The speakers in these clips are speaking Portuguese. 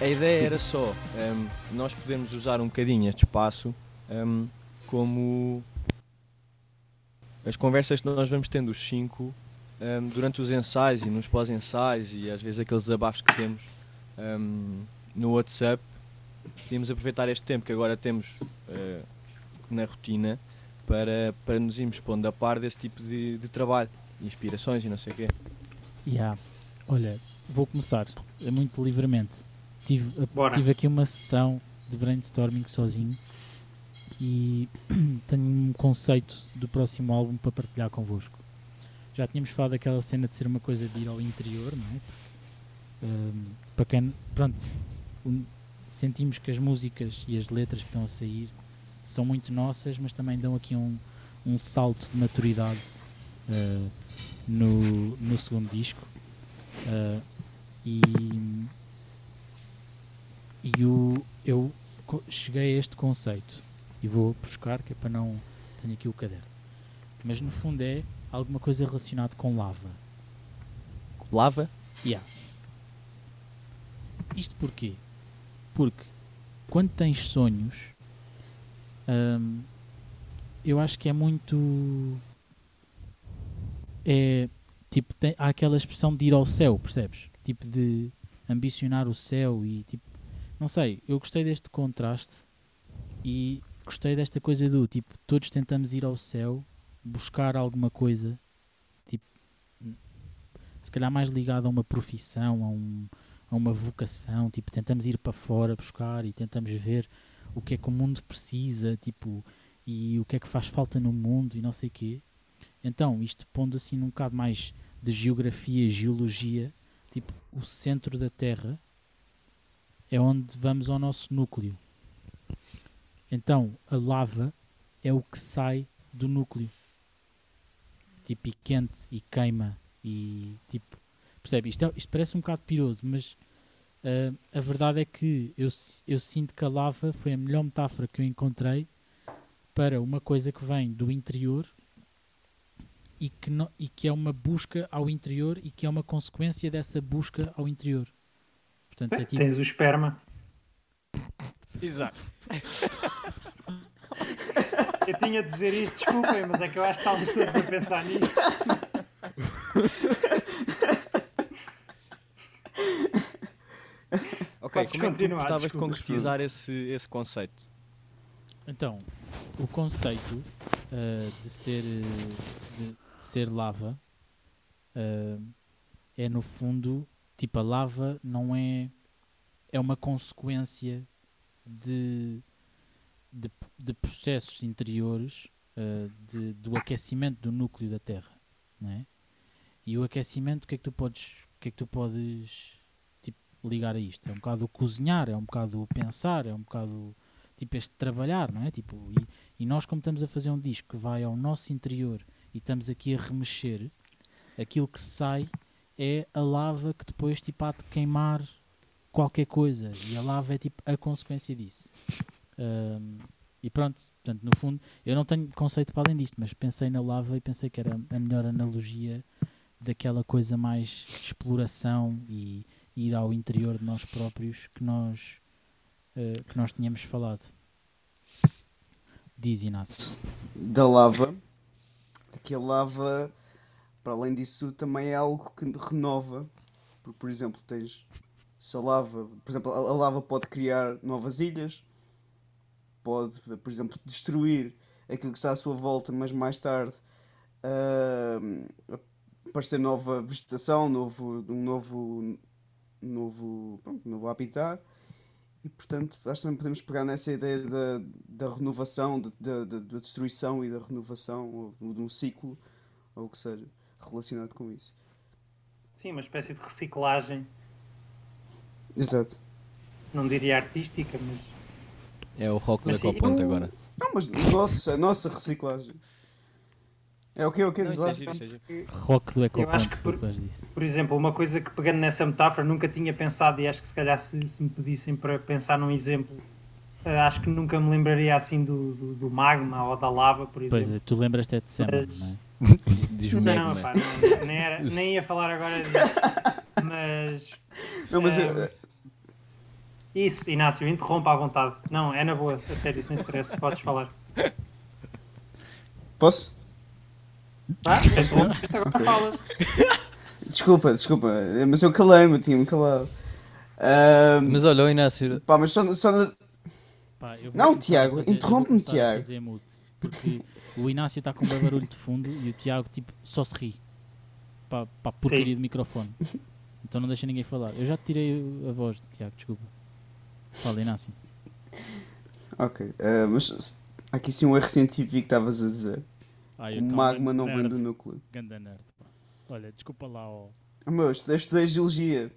a ideia era só um, nós podermos usar um bocadinho este espaço um, como as conversas que nós vamos tendo os cinco um, durante os ensaios e nos pós-ensaios e às vezes aqueles desabafos que temos no WhatsApp, podíamos aproveitar este tempo que agora temos uh, na rotina para, para nos irmos pondo a par desse tipo de, de trabalho, inspirações e não sei o quê. Yeah. Olha, vou começar é muito livremente. Tive, tive aqui uma sessão de brainstorming sozinho e tenho um conceito do próximo álbum para partilhar convosco. Já tínhamos falado daquela cena de ser uma coisa de ir ao interior, não é? Um, para quem, pronto, um, sentimos que as músicas e as letras que estão a sair são muito nossas, mas também dão aqui um, um salto de maturidade uh, no, no segundo disco. Uh, e e o, eu cheguei a este conceito e vou buscar, que é para não. Tenho aqui o caderno. Mas no fundo é alguma coisa relacionada com lava. Lava? Yeah. Isto porquê? Porque quando tens sonhos, hum, eu acho que é muito. É tipo, tem, há aquela expressão de ir ao céu, percebes? Tipo de ambicionar o céu e tipo. Não sei, eu gostei deste contraste e gostei desta coisa do tipo, todos tentamos ir ao céu, buscar alguma coisa, tipo, se calhar mais ligado a uma profissão, a, um, a uma vocação, tipo, tentamos ir para fora buscar e tentamos ver o que é que o mundo precisa, tipo, e o que é que faz falta no mundo e não sei quê. Então, isto pondo assim num bocado mais de geografia, geologia, tipo, o centro da Terra é onde vamos ao nosso núcleo. Então, a lava é o que sai do núcleo. Tipo, e quente e queima e tipo. Percebe? Isto, é, isto parece um bocado piroso, mas uh, a verdade é que eu, eu sinto que a lava foi a melhor metáfora que eu encontrei para uma coisa que vem do interior e que, não, e que é uma busca ao interior e que é uma consequência dessa busca ao interior. Portanto, é, é tipo... Tens o esperma. Exato. Eu tinha de dizer isto, desculpem, mas é que eu acho que estávamos todos a pensar nisto. ok, Podes como é que tu gostavas de concretizar esse, esse conceito? Então, o conceito uh, de, ser, de, de, ser lava uh, é no fundo, tipo, a lava não é. é uma consequência de de, de processos interiores uh, de, do aquecimento do núcleo da Terra, não é? E o aquecimento, o que é que tu podes, o que é que tu podes tipo, ligar a isto? É um bocado o cozinhar, é um bocado o pensar, é um bocado tipo este trabalhar, não é? Tipo, e, e nós como estamos a fazer um disco que vai ao nosso interior e estamos aqui a remexer, aquilo que sai é a lava que depois tipo há de queimar qualquer coisa e a lava é tipo a consequência disso. Um, e pronto, portanto, no fundo, eu não tenho conceito para além disto, mas pensei na lava e pensei que era a melhor analogia daquela coisa mais exploração e ir ao interior de nós próprios que nós, uh, que nós tínhamos falado. Diz Inácio. Da lava, que a lava, para além disso, também é algo que renova. Por, por exemplo, tens se a lava, por exemplo, a, lava pode criar novas ilhas, pode, por exemplo, destruir aquilo que está à sua volta, mas mais tarde uh, aparecer nova vegetação, novo, um novo, novo, pronto, novo habitat. E portanto, acho que também podemos pegar nessa ideia da, da renovação, da, da, da destruição e da renovação, ou de um ciclo, ou o que seja, relacionado com isso. Sim, uma espécie de reciclagem. Exato. Não diria artística, mas é o rock mas da Ecoponte agora. Não, mas nossa, nossa reciclagem. É o que eu quero dizer. Rock do Ecoponte. Eu acho que, por, por exemplo, uma coisa que pegando nessa metáfora nunca tinha pensado e acho que se calhar se, se me pedissem para pensar num exemplo Uh, acho que nunca me lembraria assim do, do, do, magma ou da lava, por exemplo. Pois, tu lembras-te de sempre, mas... não é? Diz não, magma. Pá, não, nem, era, nem ia falar agora disso. Mas. Não, mas. Uh, Isso, Inácio, interrompa à vontade. Não, é na boa, a sério, sem stress, podes falar. Posso? Tá? Isto agora falas. Desculpa, desculpa, mas eu calei-me, eu tinha-me calado. Ahm, Mas olha, o Inácio, pá, mas só, só na- Pá, eu Não, Tiago, eu interrompe-me, Tiago. fazer mute, porque o Inácio está com um barulho de fundo e o Tiago tipo, só se ri para, a porcaria Sim. do microfone. Então não deixa ninguém falar. Eu já te tirei a voz do Tiago, desculpa. Fala, Inácio. Ok, ah, mas há aqui sim um erro científico que estavas a dizer. Ai, O magma não vem do núcleo. Ganda nerd, pá. Olha, desculpa lá, ó. Ah, meu, eu estudei, estudei geologia.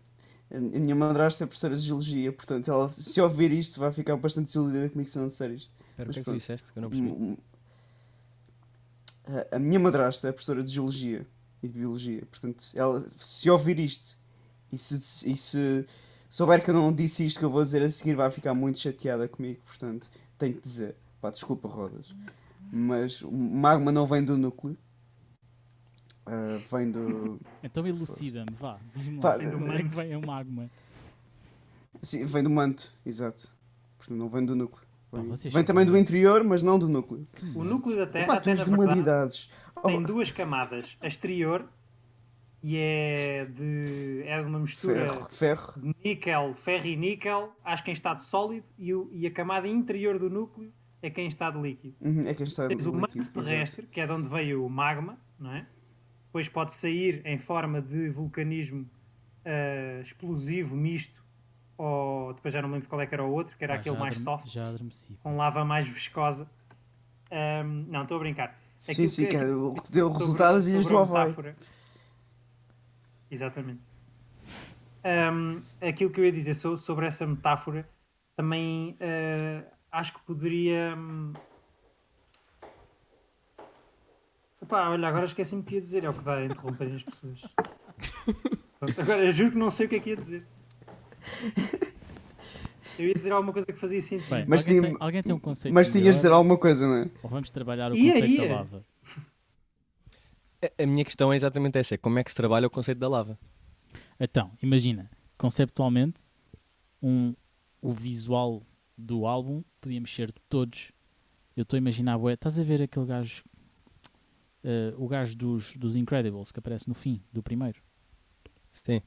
A minha madrasta é professora de geologia, portanto, ela, se ouvir isto, vai ficar bastante desiludida comigo se não disser isto. Espera, o que é que tu disseste? Que eu não percebi. A- A minha madrasta é professora de geologia e de biologia, portanto, ela, se ouvir isto e se, e se souber que eu não disse isto que eu vou dizer a seguir, vai ficar muito chateada comigo, portanto, tenho que dizer. Pá, desculpa, Rodas. Mas o magma não vem do núcleo, ah, vem do. Então elucida-me, vá. Diz-me lá. Como é que vem o magma? Sim, vem do manto, exato. Portanto, não vem do núcleo. Vem, vem também do interior, mas não do núcleo. O núcleo da Terra, na de verdade, humanidades. tem Oh, duas camadas. A exterior, e é de, é de uma mistura ferro, ferro. de níquel, ferro e níquel, acho que em estado sólido, e, o- e a camada interior do núcleo é quem está de líquido. Uhum, é quem está Tens o no manto terrestre, que é de onde veio o magma, não é? Depois pode sair em forma de vulcanismo ah, explosivo, misto, ou depois já não me lembro qual é que era o outro, que era Pá, aquele já mais soft, Já adormeci. com lava mais viscosa. Ahm, não, estou a brincar. Sim, Aquilo sim, que- que é o que deu sobre- resultado às ilhas sobre do a Havaí. metáfora. Exatamente. Ahm, aquilo que eu ia dizer so- sobre essa metáfora também ah, acho que poderia. hum, Epá, olha, agora esqueci-me o que ia dizer, é o que dá a interromper as pessoas. Agora eu juro que não sei o que é que ia dizer. Eu ia dizer alguma coisa que fazia sentido. Bem, Mas alguém, tinha- tem, alguém tem um conceito Mas tinhas de dizer alguma coisa, não é? Ou vamos trabalhar o Ia, conceito ia. da lava? A- A minha questão é exatamente essa: é como é que se trabalha o conceito da lava? Então, imagina, conceptualmente, um, o visual do álbum podíamos ser todos. Eu estou a imaginar, bué, estás a ver aquele gajo, eh, o gajo dos, dos Incredibles que aparece no fim do primeiro? Sim.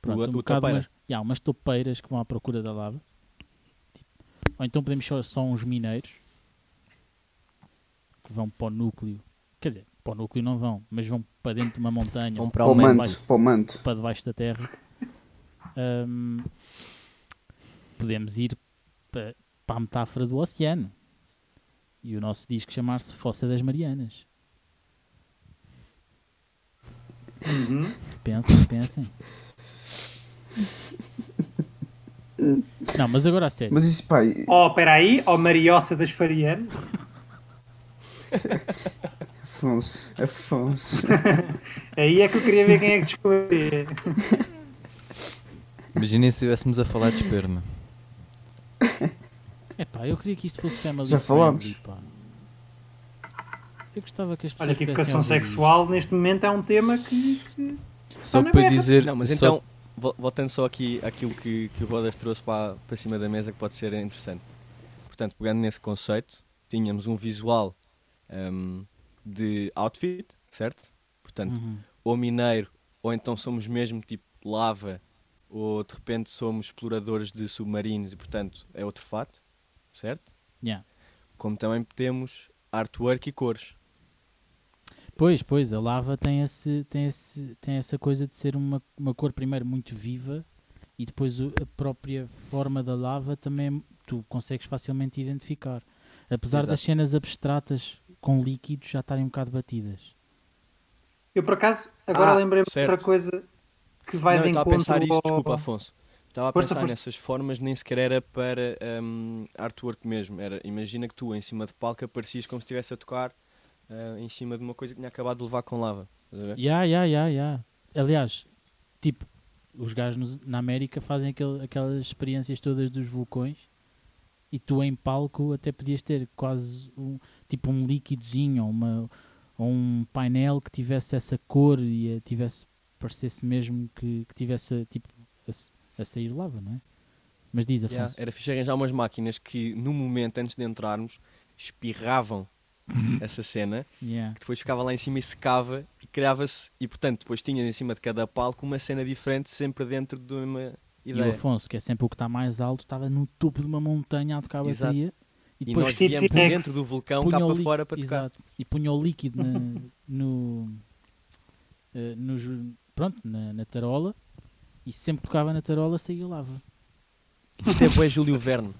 Pronto, O- um o bocado topeira. Umas, yeah, umas topeiras que vão à procura da lava. Tipo, Ou então podemos ser só uns mineiros que vão para o núcleo. Quer dizer, para o núcleo não vão, mas vão para dentro de uma montanha. Vão para Para o manto. manto, para o manto. para debaixo da terra. Ahm, podemos ir pa- para a metáfora do oceano. E o nosso disco chamar-se Fossa das Marianas. Uhum. Pensem, pensem. Não, mas agora a sério. Mas isso, pá, Oh, espera aí, oh Mariossa das Farianas. Afonso, Afonso. Aí é que eu queria ver quem é que descobria. imaginem se estivéssemos a falar de esperma. Epá, eu queria que isto fosse family Já falámos. pá. Eu gostava que as pessoas Olha que educação ouvir isto. sexual neste momento é um tema que. que- Só para dizer. Não, mas só- então, voltando só aqui àquilo que, que o Rodas trouxe para, para cima da mesa, que pode ser interessante. Portanto, pegando nesse conceito, tínhamos um visual hum, de outfit, certo? Portanto, Uhum. ou mineiro, ou então somos mesmo tipo lava, ou de repente somos exploradores de submarinos e, portanto, é outro fato, certo? Yeah. Como também temos artwork e cores. Pois, pois, a lava tem, esse, tem, esse, tem essa coisa de ser uma, uma cor primeiro muito viva e depois a própria forma da lava também tu consegues facilmente identificar. Apesar Exato. das cenas abstratas com líquidos já estarem um bocado batidas. Eu por acaso, agora Ah, lembrei-me de outra coisa que vai não, de eu estava a encontro pensar isso, ao- desculpa, Afonso. Estava a Força, pensar força. nessas formas, nem sequer era para hum, artwork mesmo. Era, imagina que tu, em cima de palco, aparecias como se estivesse a tocar ah, em cima de uma coisa que tinha acabado de levar com lava. Ya, ya, ya, ya. Aliás, tipo, os gajos na América fazem aquele- aquelas experiências todas dos vulcões e tu em palco até podias ter quase um, tipo um líquidozinho ou, uma, ou um painel que tivesse essa cor e eh, tivesse parecesse mesmo que, que tivesse tipo a, a sair lava, não é? Mas diz, Yeah, Afonso. era fixe arranjar umas máquinas que, no momento antes de entrarmos, espirravam essa cena, Yeah. que depois ficava lá em cima e secava e criava-se. E portanto, depois tinha em cima de cada palco uma cena diferente, sempre dentro de uma E o ideia. Afonso, que é sempre o que está mais alto, estava no topo de uma montanha a tocar a bateria. E E depois viemos T-Rex dentro do vulcão punha cá o para líquido- fora para tocar. Exato. E punha o líquido na, no, eh, no pronto, na, na tarola e sempre que tocava na tarola saía lava. Isto é Júlio Verne.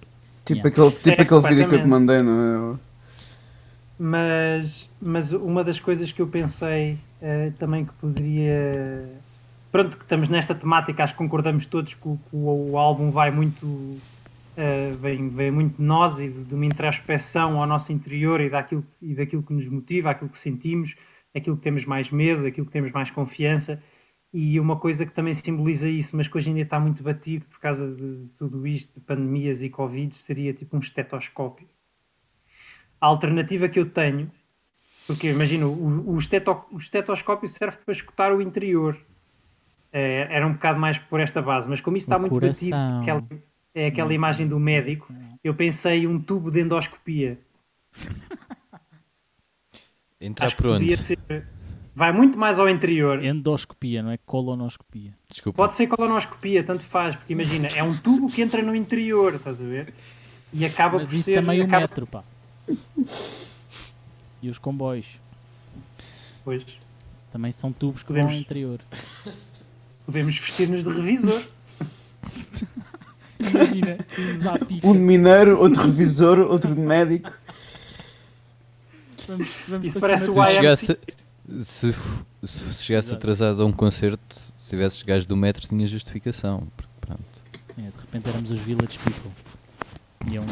Tipo Yeah. aquele, tipo É, aquele vídeo que eu te mandei, não é? Mas, mas uma das coisas que eu pensei eh, também que poderia. Pronto, que estamos nesta temática, acho que concordamos todos que o, que o- álbum vai muito. eh, vem, vem muito de nós e de, de uma introspeção ao nosso interior e daquilo, e daquilo que nos motiva, aquilo que sentimos, aquilo que temos mais medo, aquilo que temos mais confiança. E uma coisa que também simboliza isso, mas que hoje em dia está muito batido por causa de tudo isto, de pandemias e Covid, seria tipo um estetoscópio alternativa que eu tenho, porque imagino, o, o, esteto- o estetoscópio serve para escutar o interior. É, era um bocado mais por esta base, mas como isso está O muito coração. batido, aquela, é aquela imagem do médico, eu pensei um tubo de endoscopia. Entrar Acho por onde? podia ser. Vai muito mais ao interior. Endoscopia, não é colonoscopia. Desculpa. Pode ser colonoscopia, tanto faz, porque imagina, é um tubo que entra no interior, estás a ver? E acaba Mas por isso ser. também o acaba- metro, pá. E os comboios Pois, também são tubos que vão ao Podemos- interior. podemos vestir-nos de revisor. Imagina. Um de mineiro, outro revisor, outro de médico. Vamos, vamos Isso parece o Se IMT. chegasse, se, se chegasse Exato. atrasado a um concerto, se tivesses gajos do metro, tinha justificação. porque, pronto. de... É, de repente éramos os Village People. Iam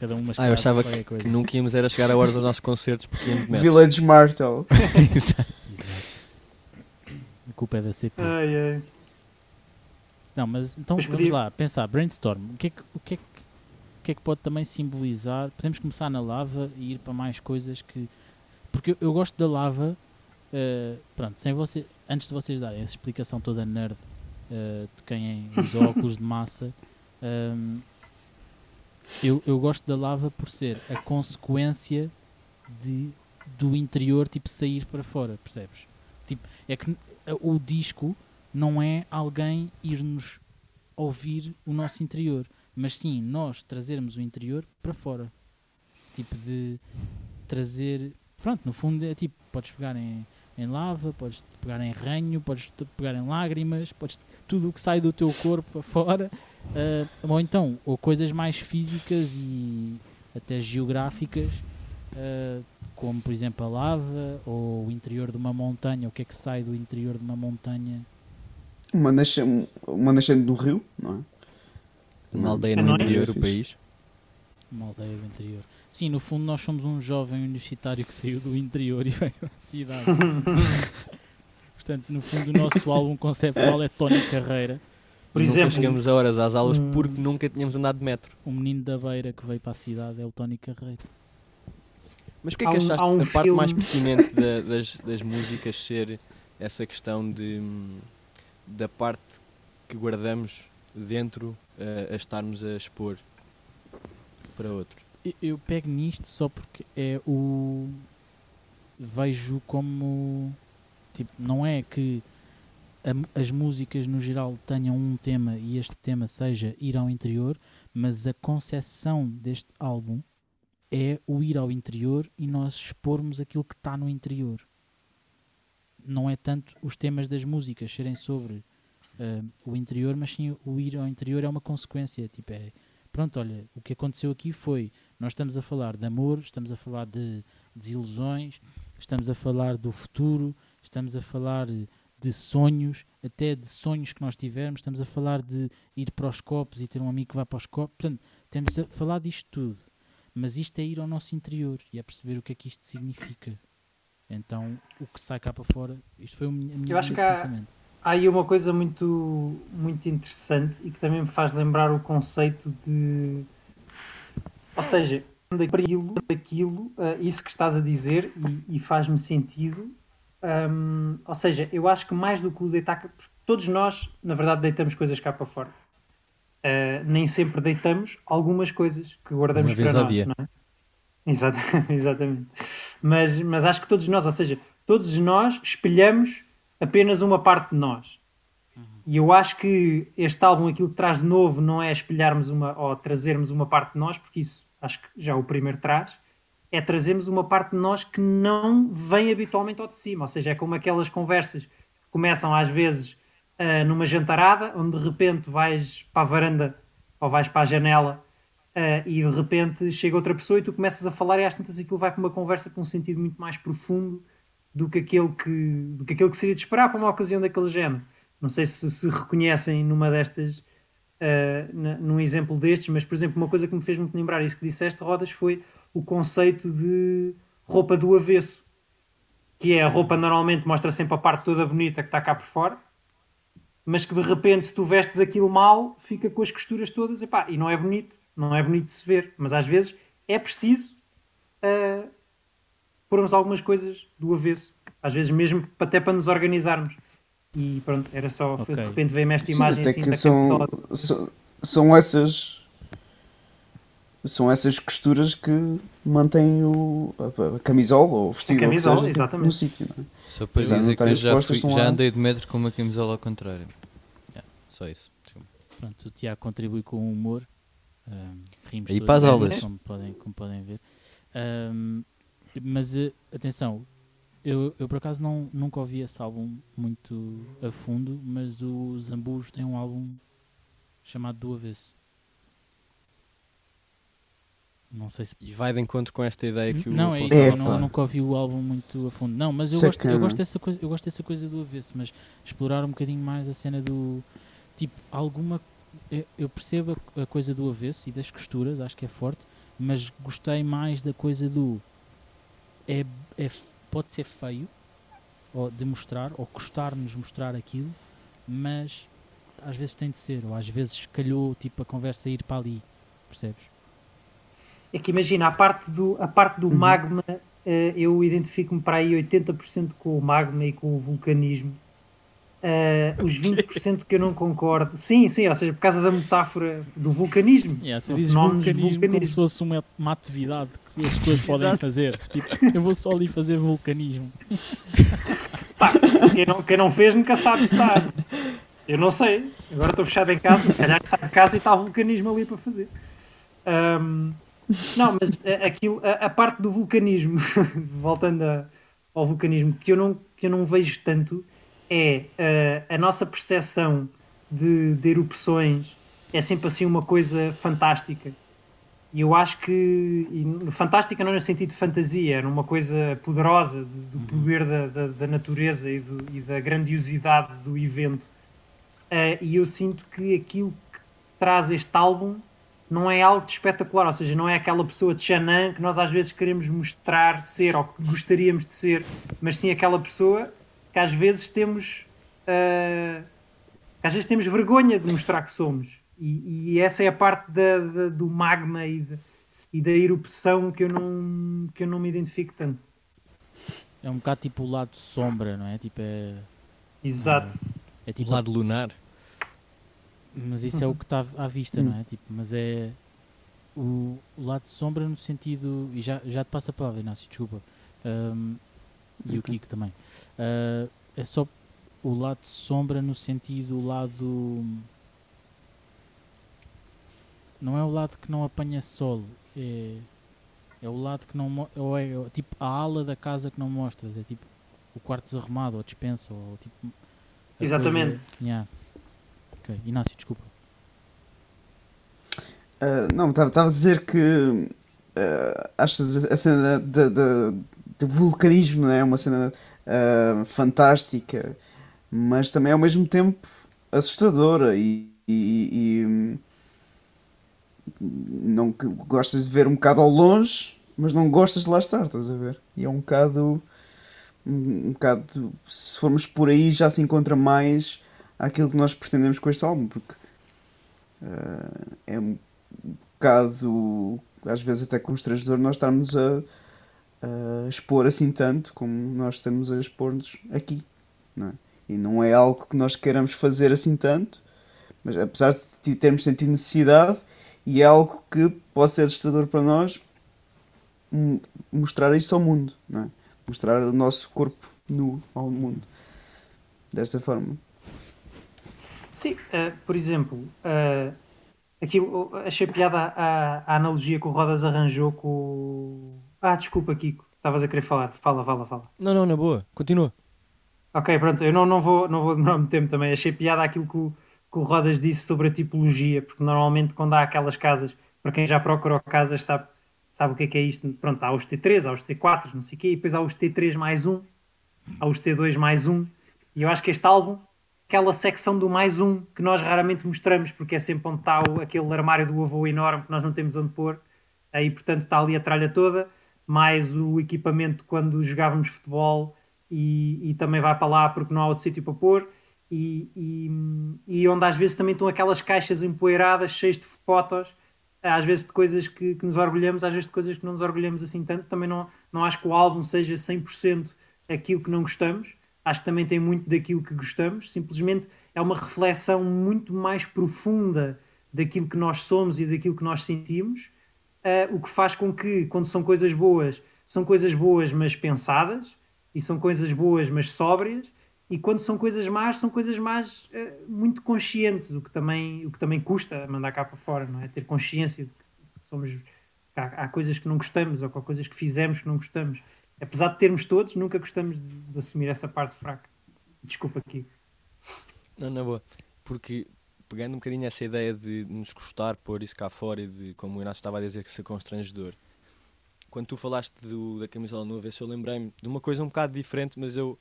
cada um Ah, eu achava qualquer coisa. que nunca íamos era chegar a horas aos nossos concertos porque íamos de metro. Village Martel. Exato. A culpa é da CP. Ai, ai. Não, mas então Mas vamos podia- lá, pensar, brainstorm. O que, é que, o, que é que, o que é que pode também simbolizar? Podemos começar na lava e ir para mais coisas que. Porque eu, eu gosto da lava. eh, pronto, sem você, antes de vocês darem essa explicação toda nerd eh, de quem é os óculos de massa, ehm, eu, eu gosto da lava por ser a consequência de, do interior tipo sair para fora, percebes? Tipo, é que o disco não é alguém ir-nos ouvir o nosso interior, mas sim nós trazermos o interior para fora. Tipo de trazer. Pronto, no fundo é tipo, podes pegar em, em lava, podes pegar em ranho, podes pegar em lágrimas, podes tudo o que sai do teu corpo para fora. Ah, ou então, ou coisas mais físicas e até geográficas, ah, como por exemplo a lava ou o interior de uma montanha, o que é que sai do interior de uma montanha Uma nascente, uma nascente do rio, não é? Uma aldeia É no interior do país. Uma aldeia do interior. Sim, no fundo nós somos um jovem universitário que saiu do interior e veio à cidade. Portanto, no fundo o nosso álbum conceptual é Tony Carreira, Por Nunca exemplo, chegamos a horas às aulas Hum. porque nunca tínhamos andado de metro. o menino da beira que veio para a cidade é o Tony Carreira. Mas o que é que um- achaste um a parte mais filme- pertinente da- das, das músicas ser essa questão de hum, da parte que guardamos dentro eh, a estarmos a expor para outro? Eu- Eu pego nisto só porque é o. Vejo como. Tipo, não é que a as músicas no geral tenham um tema e este tema seja ir ao interior, mas a concepção deste álbum é o ir ao interior e nós expormos aquilo que está no interior. Não é tanto os temas das músicas serem sobre ah, o interior, mas sim o ir ao interior é uma consequência. Tipo, é pronto, olha, o que aconteceu aqui foi nós estamos a falar de amor, estamos a falar de desilusões, estamos a falar do futuro, estamos a falar de sonhos, até de sonhos que nós tivermos, estamos a falar de ir para os copos e ter um amigo que vai para os copos, portanto, temos a falar disto tudo. Mas isto é ir ao nosso interior e é perceber o que é que isto significa. Então, o que sai cá para fora, isto foi o a minha Eu acho que há- pensamento. há aí uma coisa muito, muito interessante e que também me faz lembrar o conceito de. Ou seja, daquilo, daquilo ah, isso que estás a dizer e, e faz-me sentido. Hum, ou seja, eu acho que mais do que o deitar. Todos nós, na verdade, deitamos coisas cá para fora. uh, nem sempre deitamos algumas coisas que guardamos Uma vez para ao nós. dia. É? Exata- Exatamente. Mas, mas acho que todos nós, ou seja, todos nós espelhamos apenas uma parte de nós. E eu acho que este álbum, aquilo que traz de novo, não é espelharmos uma ou trazermos uma parte de nós, porque isso acho que já o primeiro traz, é trazermos uma parte de nós que não vem habitualmente ao de cima. Ou seja, é como aquelas conversas que começam às vezes ah, numa jantarada, onde de repente vais para a varanda ou vais para a janela ah, e de repente chega outra pessoa e tu começas a falar e às tantas aquilo vai para uma conversa com um sentido muito mais profundo do que aquele que, do que, aquele que seria de esperar para uma ocasião daquele género. Não sei se se reconhecem numa destas, na- num exemplo destes, mas por exemplo, uma coisa que me fez muito lembrar isso que disseste, Rodas, foi o conceito de roupa do avesso, que é a roupa normalmente mostra sempre a parte toda bonita que está cá por fora, mas que de repente, se tu vestes aquilo mal, fica com as costuras todas epá, e não é bonito, não é bonito de se ver, mas às vezes é preciso ah, pormos algumas coisas do avesso, às vezes mesmo até para nos organizarmos. E pronto, era só, Ok. de repente veio-me esta Sim, imagem assim que da são, são, são essas são essas costuras que mantêm o, a, a camisola ou o vestido A camisola, seja, exatamente. no sítio. não é? Só para Exato, dizer não que eu já, fui- já andei de metro com uma camisola ao contrário. Yeah, só isso. Pronto, o Tiago contribui com o humor. ahm, rimos E todos, para as aulas. Como podem, como podem ver. Ahm, mas eh, atenção, eu, eu por acaso não, nunca ouvi esse álbum muito a fundo, mas o Zambus tem um álbum chamado Do Avesso. Não sei se. E vai de encontro com esta ideia que o Não, é isso, eu, Epa. não, eu nunca ouvi o álbum muito a fundo. Não, mas eu gosto, eu, gosto dessa coisa, eu gosto dessa coisa do avesso, mas explorar um bocadinho mais a cena do. Tipo, alguma. Eu, eu percebo a, a coisa do avesso e das costuras, acho que é forte, mas gostei mais da coisa do. É, é, pode ser feio ou de mostrar, ou custar-nos mostrar aquilo, mas às vezes tem de ser, ou às vezes calhou tipo a conversa ir para ali, percebes? É que imagina, a parte do, a parte do Uhum. magma, eh, eu identifico-me para aí 80% com o magma e com o vulcanismo. Eh, os 20% que eu não concordo, sim, sim, ou seja, por causa da metáfora do vulcanismo. Yeah, tu dizes de vulcanismo, como se fosse uma, uma atividade que as pessoas podem Exato. fazer. Tipo, eu vou só ali fazer vulcanismo. Pá, quem, não, quem não fez nunca sabe se está. Eu não sei. Agora estou fechado em casa, se calhar que sai de casa e está o vulcanismo ali para fazer. Ahm, não, mas a- aquilo, a, a parte do vulcanismo, voltando a- ao vulcanismo, que eu não, que eu não vejo tanto, é ah, a nossa percepção de, de erupções é sempre assim uma coisa fantástica. E eu acho que fantástica não no sentido de fantasia, era uma coisa poderosa de- do poder da, da, da natureza e, do- e da grandiosidade do evento. Eh, e eu sinto que aquilo que traz este álbum não é algo de espetacular, ou seja, não é aquela pessoa de Xanã que nós às vezes queremos mostrar ser ou que gostaríamos de ser, mas sim aquela pessoa que às vezes temos que às vezes temos vergonha de mostrar que somos. E, e essa é a parte da- da- do magma e, de- e da erupção que eu, não, que eu não me identifico tanto. É um bocado tipo o lado sombra, não é? Tipo, é, Exato. é O tipo. lado lunar. Mas isso é o que está à vista, não é? Tipo, mas é o, o lado sombra no sentido. E já, já te passo a palavra, Inácio, desculpa. Ahm, e o. Kiko também. Ah, é só o lado sombra no sentido o lado. Não é o lado que não apanha sol, é, é o lado que não. Ou é, é tipo a ala da casa que não mostras, é tipo o quarto desarrumado, ou a dispensa, ou tipo. Exatamente. coisa- Yeah. Inácio, desculpa. Ah, não, estava a dizer que ah, achas a cena de vulcanismo é uma cena ah, fantástica, mas também ao mesmo tempo assustadora e, e- e, não gostas de ver um bocado ao longe, mas não gostas de lá estar, estás a ver? E é um bocado um bocado se formos por aí já se encontra mais aquilo que nós pretendemos com este álbum, porque ah, é um bocado, às vezes até constrangedor, nós estarmos a, a expor assim tanto como nós estamos a expor-nos aqui. Não é? E não é algo que nós queiramos fazer assim tanto, Mas apesar de termos sentido necessidade, e é algo que pode ser assustador para nós, m- mostrar isso ao mundo, não é? Mostrar o nosso corpo nu ao mundo. Desta forma. Sim, eh, por exemplo, eh, aquilo, achei piada a, a analogia que o Rodas arranjou com. Ah, desculpa, Kiko, estavas a querer falar. Fala, fala, fala. Não, não, na boa. Continua. Ok, pronto, eu não, não, vou, não vou demorar muito tempo também. Achei piada aquilo que o, que o Rodas disse sobre a tipologia, porque normalmente quando há aquelas casas, para quem já procurou casas sabe, sabe o que é que é isto. Pronto, há os T3, há os T4, não sei o quê, e depois há os T3 mais um, há os T2 mais um, e eu acho que este álbum, aquela secção do mais um, que nós raramente mostramos, porque é sempre onde está aquele armário do avô enorme que nós não temos onde pôr, aí portanto está ali a tralha toda, mais o equipamento quando jogávamos futebol e, e também vai para lá porque não há outro sítio para pôr. E, e, e onde às vezes também estão aquelas caixas empoeiradas, cheias de fotos, às vezes de coisas que, que nos orgulhamos, às vezes de coisas que não nos orgulhamos assim tanto. Também não, não acho que o álbum seja 100% aquilo que não gostamos, acho que também tem muito daquilo que gostamos. Simplesmente é uma reflexão muito mais profunda daquilo que nós somos e daquilo que nós sentimos. Uh, o que faz com que, quando são coisas boas, são coisas boas, mas pensadas, e são coisas boas, mas sóbrias, e quando são coisas más, são coisas más uh, muito conscientes, o que, também, o que também custa mandar cá para fora, não é? Ter consciência de que somos. Há, há coisas que não gostamos, ou há coisas que fizemos que não gostamos. Apesar de termos todos, nunca gostamos de, de assumir essa parte fraca. Desculpa aqui. Não, na boa. Porque pegando um bocadinho essa ideia de nos custar pôr isso cá fora e de, como o Inácio estava a dizer, que ser constrangedor. Quando tu falaste do, da camisola avesso, eu lembrei-me de uma coisa um bocado diferente, mas eu,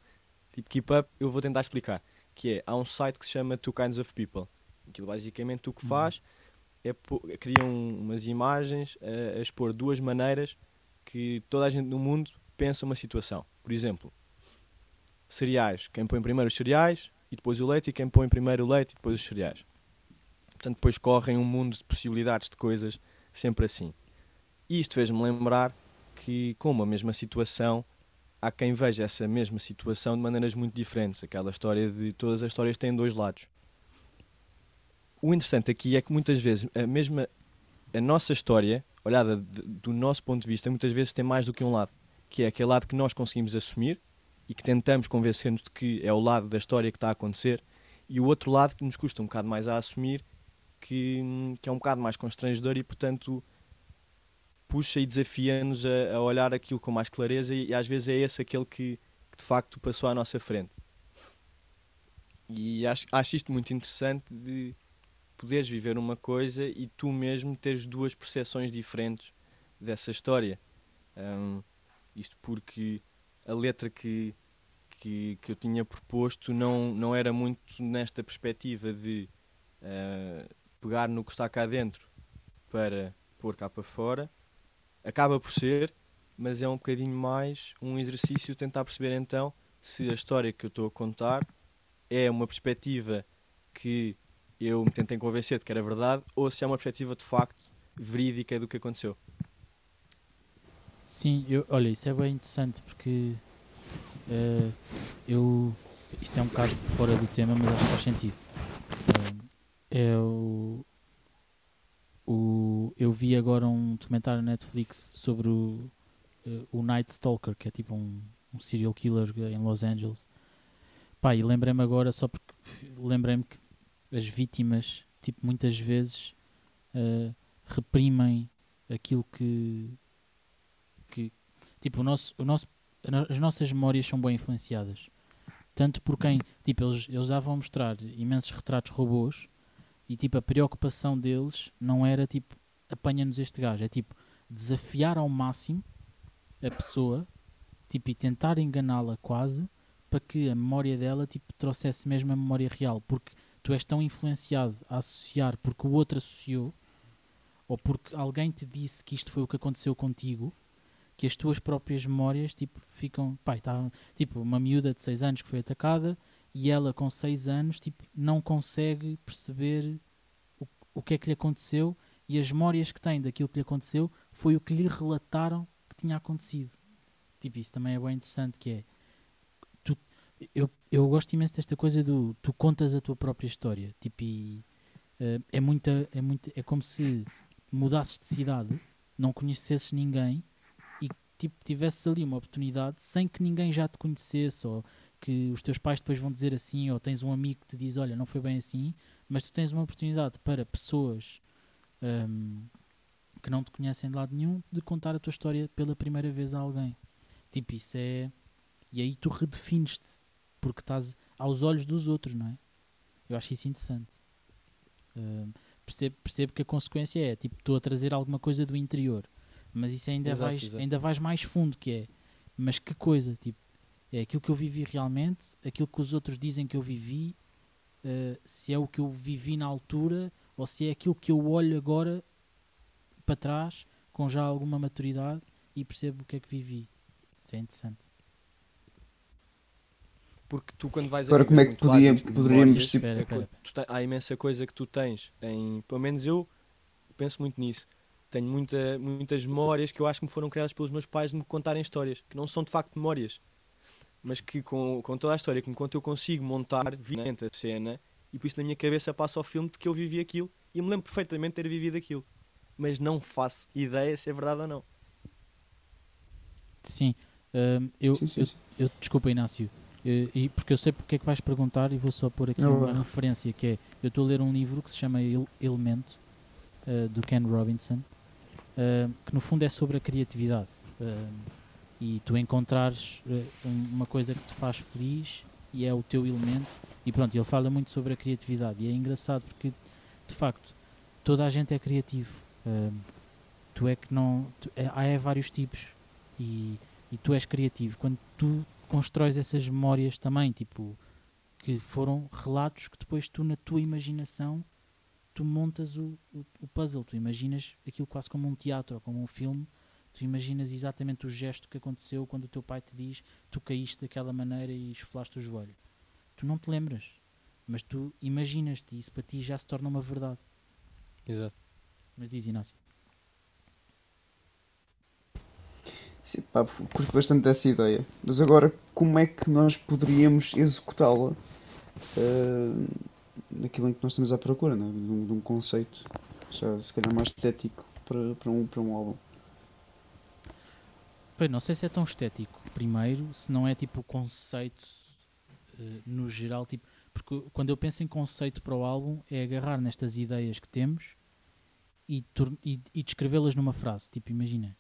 tipo, keep up, eu vou tentar explicar. Que é, há um site que se chama Two Kinds of People. Aquilo basicamente o que faz é pô- cria um- umas imagens a, a expor duas maneiras que toda a gente no mundo pensa uma situação. Por exemplo, cereais. Quem põe primeiro os cereais e depois o leite, e quem põe primeiro o leite e depois os cereais. Portanto, depois correm um mundo de possibilidades de coisas sempre assim. E isto fez-me lembrar que, com a mesma situação, há quem veja essa mesma situação de maneiras muito diferentes. Aquela história de todas as histórias têm dois lados. O interessante aqui é que muitas vezes a mesma a nossa história, olhada de- do nosso ponto de vista, muitas vezes tem mais do que um lado, que é aquele lado que nós conseguimos assumir e que tentamos convencer-nos de que é o lado da história que está a acontecer, e o outro lado que nos custa um bocado mais a assumir, que, que é um bocado mais constrangedor e, portanto, puxa e desafia-nos a, a olhar aquilo com mais clareza, e, e às vezes é esse aquele que, que de facto passou à nossa frente. E acho, acho isto muito interessante de poderes viver uma coisa e tu mesmo teres duas percepções diferentes dessa história. Hum, isto porque a letra que, que, que eu tinha proposto não, não era muito nesta perspectiva de eh, pegar no que está cá dentro para pôr cá para fora. Acaba por ser, mas é um bocadinho mais um exercício tentar perceber então se a história que eu estou a contar é uma perspectiva que eu me tentei convencer de que era verdade ou se é uma perspectiva de facto verídica do que aconteceu. Sim, eu, olha, isso é bem interessante porque eh, eu. Isto é um bocado fora do tema, mas acho que faz sentido. Eh, é o, eu vi agora um documentário na Netflix sobre o, eh, o Night Stalker, que é tipo um, um serial killer em Los Angeles. Pá, e lembrei-me agora, só porque lembrei-me que as vítimas, tipo, muitas vezes reprimem aquilo que tipo, o nosso, o nosso, a no- as nossas memórias são bem influenciadas. Tanto por quem, tipo, eles, eles já vão mostrar imensos retratos robôs e, tipo, a preocupação deles não era, tipo, apanha-nos este gajo, é, tipo, desafiar ao máximo a pessoa, tipo, e tentar enganá-la quase para que a memória dela, tipo, trouxesse mesmo a memória real, porque tu és tão influenciado a associar porque o outro associou ou porque alguém te disse que isto foi o que aconteceu contigo, que as tuas próprias memórias tipo, ficam. Pai, tá, tipo, uma miúda de 6 anos que foi atacada e ela com 6 anos tipo, não consegue perceber o, o que é que lhe aconteceu e as memórias que tem daquilo que lhe aconteceu foi o que lhe relataram que tinha acontecido. Tipo, isso também é bem interessante que é. Eu, eu gosto imenso desta coisa do tu contas a tua própria história. Tipo, e Uh, é, muita, é, muita, é como se mudasses de cidade, não conhecesses ninguém tipo, tivesses ali uma oportunidade sem que ninguém já te conhecesse ou que os teus pais depois vão dizer assim, ou tens um amigo que te diz, olha, não foi bem assim, mas tu tens uma oportunidade para pessoas um, que não te conhecem de lado nenhum de contar a tua história pela primeira vez a alguém. Tipo, isso é. E aí tu redefines-te, porque estás aos olhos dos outros, não é? Eu acho isso interessante. Um, percebo, percebo que a consequência é, tipo, estou a trazer alguma coisa do interior, mas isso ainda, exato, vais, exato. ainda vais mais fundo, que é, mas que coisa, tipo, é aquilo que eu vivi realmente, aquilo que os outros dizem que eu vivi, uh, se é o que eu vivi na altura ou se é aquilo que eu olho agora para trás com já alguma maturidade e percebo o que é que vivi. Isso é interessante. Porque tu quando vais Agora como é que podia, poderíamos... Memórias, é há imensa coisa que tu tens em... Pelo menos eu penso muito nisso. Tenho muita, muitas memórias que eu acho que me foram criadas pelos meus pais de me contarem histórias, que não são de facto memórias mas que com, com toda a história, que enquanto eu consigo montar vivamente a cena, e por isso na minha cabeça passa o filme de que eu vivi aquilo, e eu me lembro perfeitamente de ter vivido aquilo, mas não faço ideia se é verdade ou não. Sim, um, eu, sim, sim, sim. Eu, eu, desculpa Inácio, eu, e porque eu sei porque é que vais perguntar e vou só pôr aqui não, uma não. referência que é, eu estou a ler um livro que se chama Elemento, uh, do Ken Robinson, uh, que no fundo é sobre a criatividade. Uh, e tu encontrares uh, uma coisa que te faz feliz e é o teu elemento e pronto, ele fala muito sobre a criatividade e é engraçado porque de facto toda a gente é criativo tu é que não tu, é, há é vários tipos e, e tu és criativo quando tu constróis essas memórias também tipo que foram relatos que depois tu na tua imaginação tu montas o, o, o puzzle, tu imaginas aquilo quase como um teatro ou como um filme Tu imaginas exatamente o gesto que aconteceu quando o teu pai te diz tu caíste daquela maneira e esfolaste o joelho. Tu não te lembras, mas tu imaginas-te e isso para ti já se torna uma verdade. Exato. Mas diz Inácio. Sim, pá, curto bastante essa ideia. Mas agora, como é que nós poderíamos executá-la uh, naquilo em que nós estamos à procura, né? de, um, de um conceito já se calhar mais estético para, para, um, para um álbum? Pois, não sei se é tão estético, primeiro, se não é tipo o conceito uh, no geral, tipo, porque quando eu penso em conceito para o álbum é agarrar nestas ideias que temos e, e, e descrevê-las numa frase. Tipo, imagina,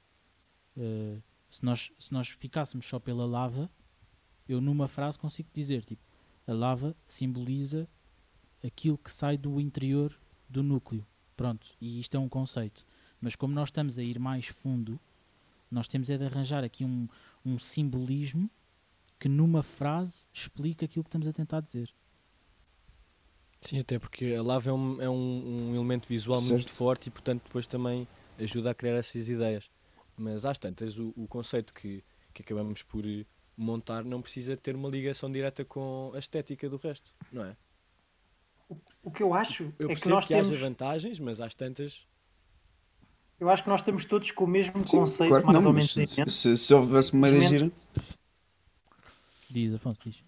uh, se, nós, se nós ficássemos só pela lava, eu numa frase consigo dizer, tipo, a lava simboliza aquilo que sai do interior do núcleo. Pronto, e isto é um conceito. Mas como nós estamos a ir mais fundo, nós temos é de arranjar aqui um, um simbolismo que numa frase explica aquilo que estamos a tentar dizer. Sim, até porque a lava é um, é um, um elemento visual certo. muito forte e, portanto, depois também ajuda a criar essas ideias. Mas às tantas, o, o conceito que, que acabamos por montar não precisa ter uma ligação direta com a estética do resto, não é? O que eu acho eu é que nós que temos... haja vantagens, mas às tantas eu acho que nós estamos todos com o mesmo Sim, conceito, claro mais não, ou menos. Se, se, se houvesse uma gira. Diz, Afonso, diz.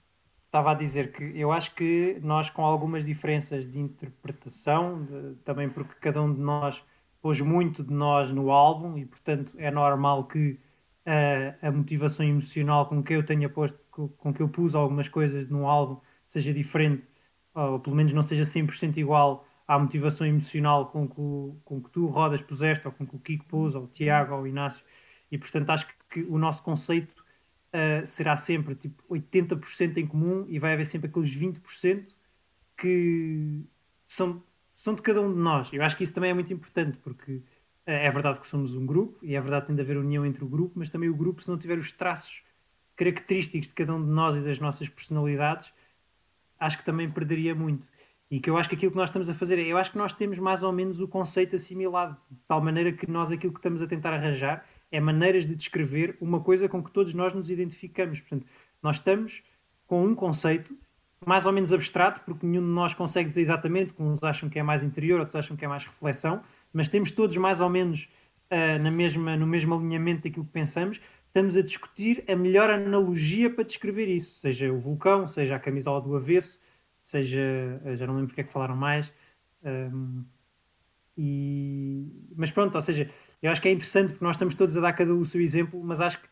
Estava a dizer que eu acho que nós, com algumas diferenças de interpretação, de, também porque cada um de nós pôs muito de nós no álbum e, portanto, é normal que uh, a motivação emocional com que eu tenha posto, com, com que eu pus algumas coisas no álbum seja diferente, ou pelo menos não seja 100% igual à motivação emocional com que, com que tu, Rodas, puseste, ou com que o Kiko pôs, ou o Tiago, ou o Inácio. E, portanto, acho que, que o nosso conceito uh, será sempre tipo 80% em comum e vai haver sempre aqueles 20% que são, são de cada um de nós. Eu acho que isso também é muito importante, porque uh, é verdade que somos um grupo e é verdade que tem de haver união entre o grupo, mas também o grupo, se não tiver os traços característicos de cada um de nós e das nossas personalidades, acho que também perderia muito. E que eu acho que aquilo que nós estamos a fazer é, eu acho que nós temos mais ou menos o conceito assimilado, de tal maneira que nós aquilo que estamos a tentar arranjar é maneiras de descrever uma coisa com que todos nós nos identificamos. Portanto, nós estamos com um conceito mais ou menos abstrato, porque nenhum de nós consegue dizer exatamente, uns acham que é mais interior, outros acham que é mais reflexão, mas temos todos mais ou menos uh, na mesma, no mesmo alinhamento daquilo que pensamos. Estamos a discutir a melhor analogia para descrever isso, seja o vulcão, seja a camisola do avesso, seja, já não lembro porque é que falaram mais, Um, e, mas pronto, ou seja, eu acho que é interessante porque nós estamos todos a dar cada um o seu exemplo, mas acho que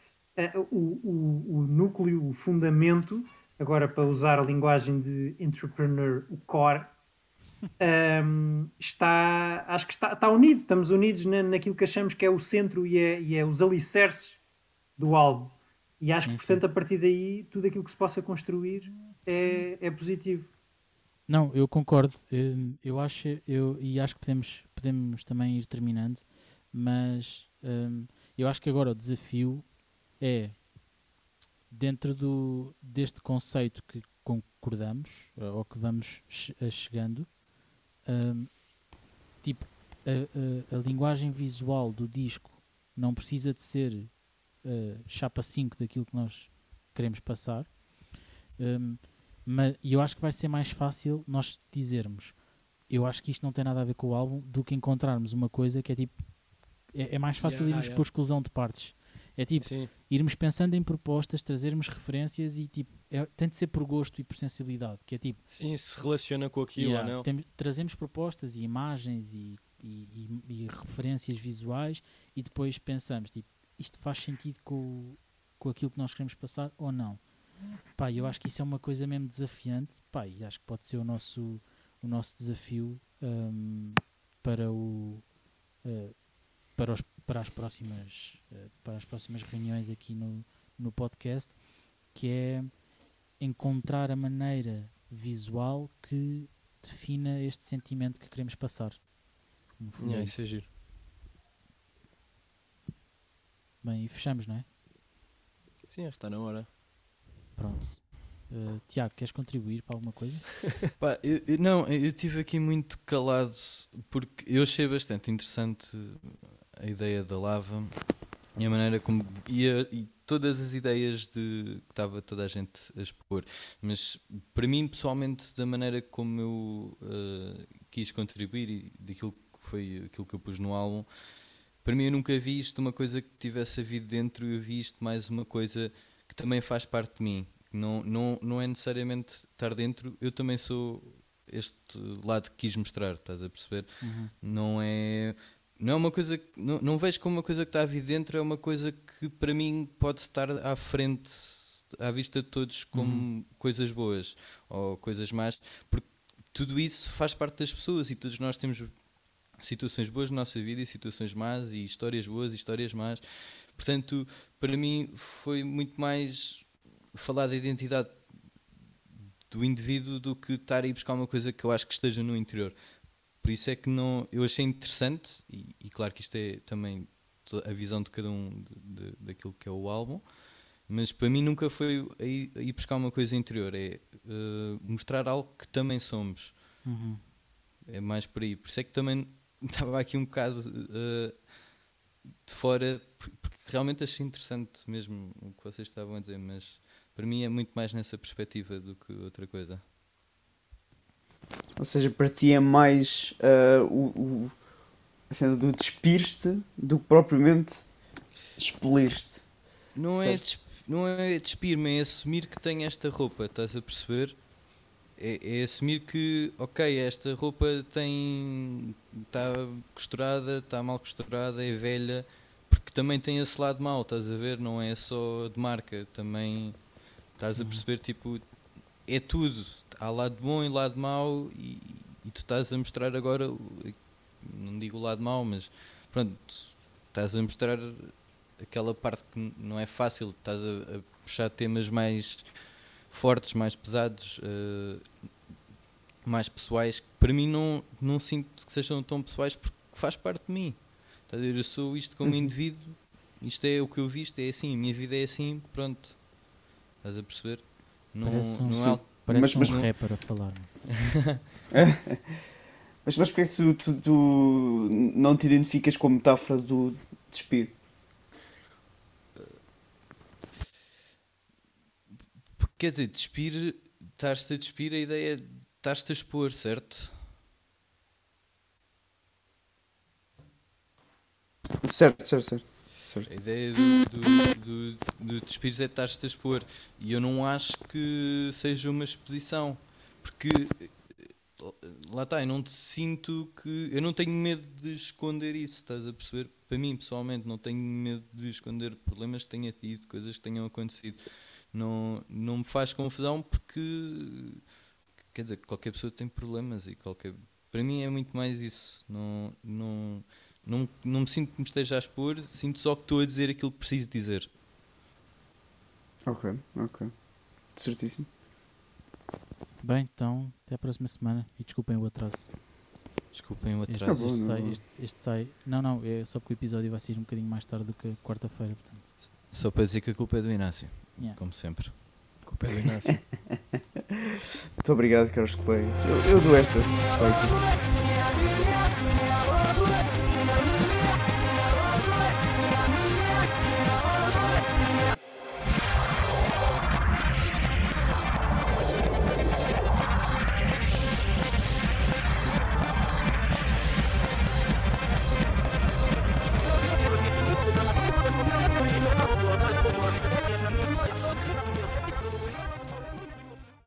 uh, o, o, o, núcleo, o fundamento, agora para usar a linguagem de entrepreneur, o core, um, está, acho que está, está unido, estamos unidos na, naquilo que achamos que é o centro e é, e é os alicerces do álbum. E acho sim, que, portanto, sim. a partir daí, tudo aquilo que se possa construir é, é positivo. Não, eu concordo. Eu, eu acho, eu, e acho que podemos, podemos também ir terminando, mas um, eu acho que agora o desafio é dentro do, deste conceito que concordamos ou que vamos chegando, um, tipo a, a, a, linguagem visual do disco não precisa de ser uh, chapa 5 daquilo que nós queremos passar. Um, mas eu acho que vai ser mais fácil nós dizermos eu acho que isto não tem nada a ver com o álbum do que encontrarmos uma coisa que é tipo é, é mais fácil yeah, irmos yeah. por exclusão de partes é tipo Sim. irmos pensando em propostas trazermos referências e tipo é, tem de ser por gosto e por sensibilidade que é tipo Sim, se relaciona com aquilo yeah, ou não tem, trazemos propostas e imagens e, e, e, e, referências visuais e depois pensamos tipo isto faz sentido com, com aquilo que nós queremos passar ou não. Pá, eu acho que isso é uma coisa mesmo desafiante, pá, e acho que pode ser o nosso, o nosso desafio um, para o uh, para, os, para as próximas uh, para as próximas reuniões aqui no, no podcast, que é encontrar a maneira visual que defina este sentimento que queremos passar. É, isso é giro. Bem, e fechamos, não é? Sim, está na hora. Pronto. Uh, Tiago, queres contribuir para alguma coisa? Pá, eu, eu, não, eu estive aqui muito calado porque eu achei bastante interessante a ideia da lava e a maneira como ia e todas as ideias de que estava toda a gente a expor. Mas para mim, pessoalmente, da maneira como eu uh, quis contribuir e daquilo que foi aquilo que eu pus no álbum, para mim eu nunca vi isto uma coisa que tivesse havido dentro, eu vi isto mais uma coisa que também faz parte de mim. Não, não, não é necessariamente estar dentro, eu também sou este lado que quis mostrar, estás a perceber? Uhum. Não é não é uma coisa que, não, não vejo como uma coisa que está a vir dentro, é uma coisa que para mim pode estar à frente, à vista de todos, como uhum. coisas boas ou coisas más, porque tudo isso faz parte das pessoas e todos nós temos situações boas na nossa vida e situações más e histórias boas e histórias más. Portanto, para mim foi muito mais falar da identidade do indivíduo do que estar a ir buscar uma coisa que eu acho que esteja no interior. Por isso é que não, eu achei interessante, e, e claro que isto é também a visão de cada um de, de, daquilo que é o álbum, mas para mim nunca foi a ir, a ir buscar uma coisa interior, é uh, mostrar algo que também somos. Uhum. É mais por aí. Por isso é que também estava aqui um bocado uh, de fora, porque realmente achei interessante mesmo o que vocês estavam a dizer, mas para mim é muito mais nessa perspectiva do que outra coisa. Ou seja, para ti é mais uh, o, o, a cena do despir-te do que propriamente expelir-te. Não, é, não é despir-me, é assumir que tenho esta roupa, estás a perceber? é, é, assumir que, ok, esta roupa tem. Está costurada, está mal costurada, é velha, porque também tem esse lado mau, estás a ver? Não é só de marca, também estás a uhum. perceber, tipo, é tudo. Há lado bom e lado mau, e, e tu estás a mostrar agora, não digo o lado mau, mas pronto, estás a mostrar aquela parte que não é fácil, estás a, a puxar temas mais fortes, mais pesados, uh, mais pessoais, que para mim não, não sinto que sejam tão pessoais porque faz parte de mim. Eu sou isto como uhum. indivíduo, isto é o que eu vi, isto é assim, a minha vida é assim, pronto. Estás a perceber? Não, parece um, não é, parece mas, um mas, rapper a falar. mas, mas porquê é que tu, tu, tu, não te identificas com a metáfora do despido? Quer dizer, despir, estás-te a despir, a ideia é estás-te a expor, certo? Certo, certo, certo. certo. A ideia do, do, do, do despires é estás-te a expor. E eu não acho que seja uma exposição. Porque lá está, eu não te sinto que. Eu não tenho medo de esconder isso, estás a perceber? Para mim, pessoalmente, não tenho medo de esconder problemas que tenha tido, coisas que tenham acontecido. Não, não me faz confusão porque. Quer dizer, qualquer pessoa tem problemas e qualquer. Para mim é muito mais isso. Não, não, não, não me sinto que me esteja a expor, sinto só que estou a dizer aquilo que preciso dizer. Ok, ok. Certíssimo. Bem, então, até a próxima semana e desculpem o atraso. Desculpem o Este, atraso. Bom, este não, sai, não. este, este sai. Não, não, é só porque o episódio vai sair um bocadinho mais tarde do que quarta-feira, portanto. Só para dizer que a culpa é do Inácio, yeah. como sempre. É do Inácio. Muito obrigado, caros colegas. Eu, eu dou esta. Vai.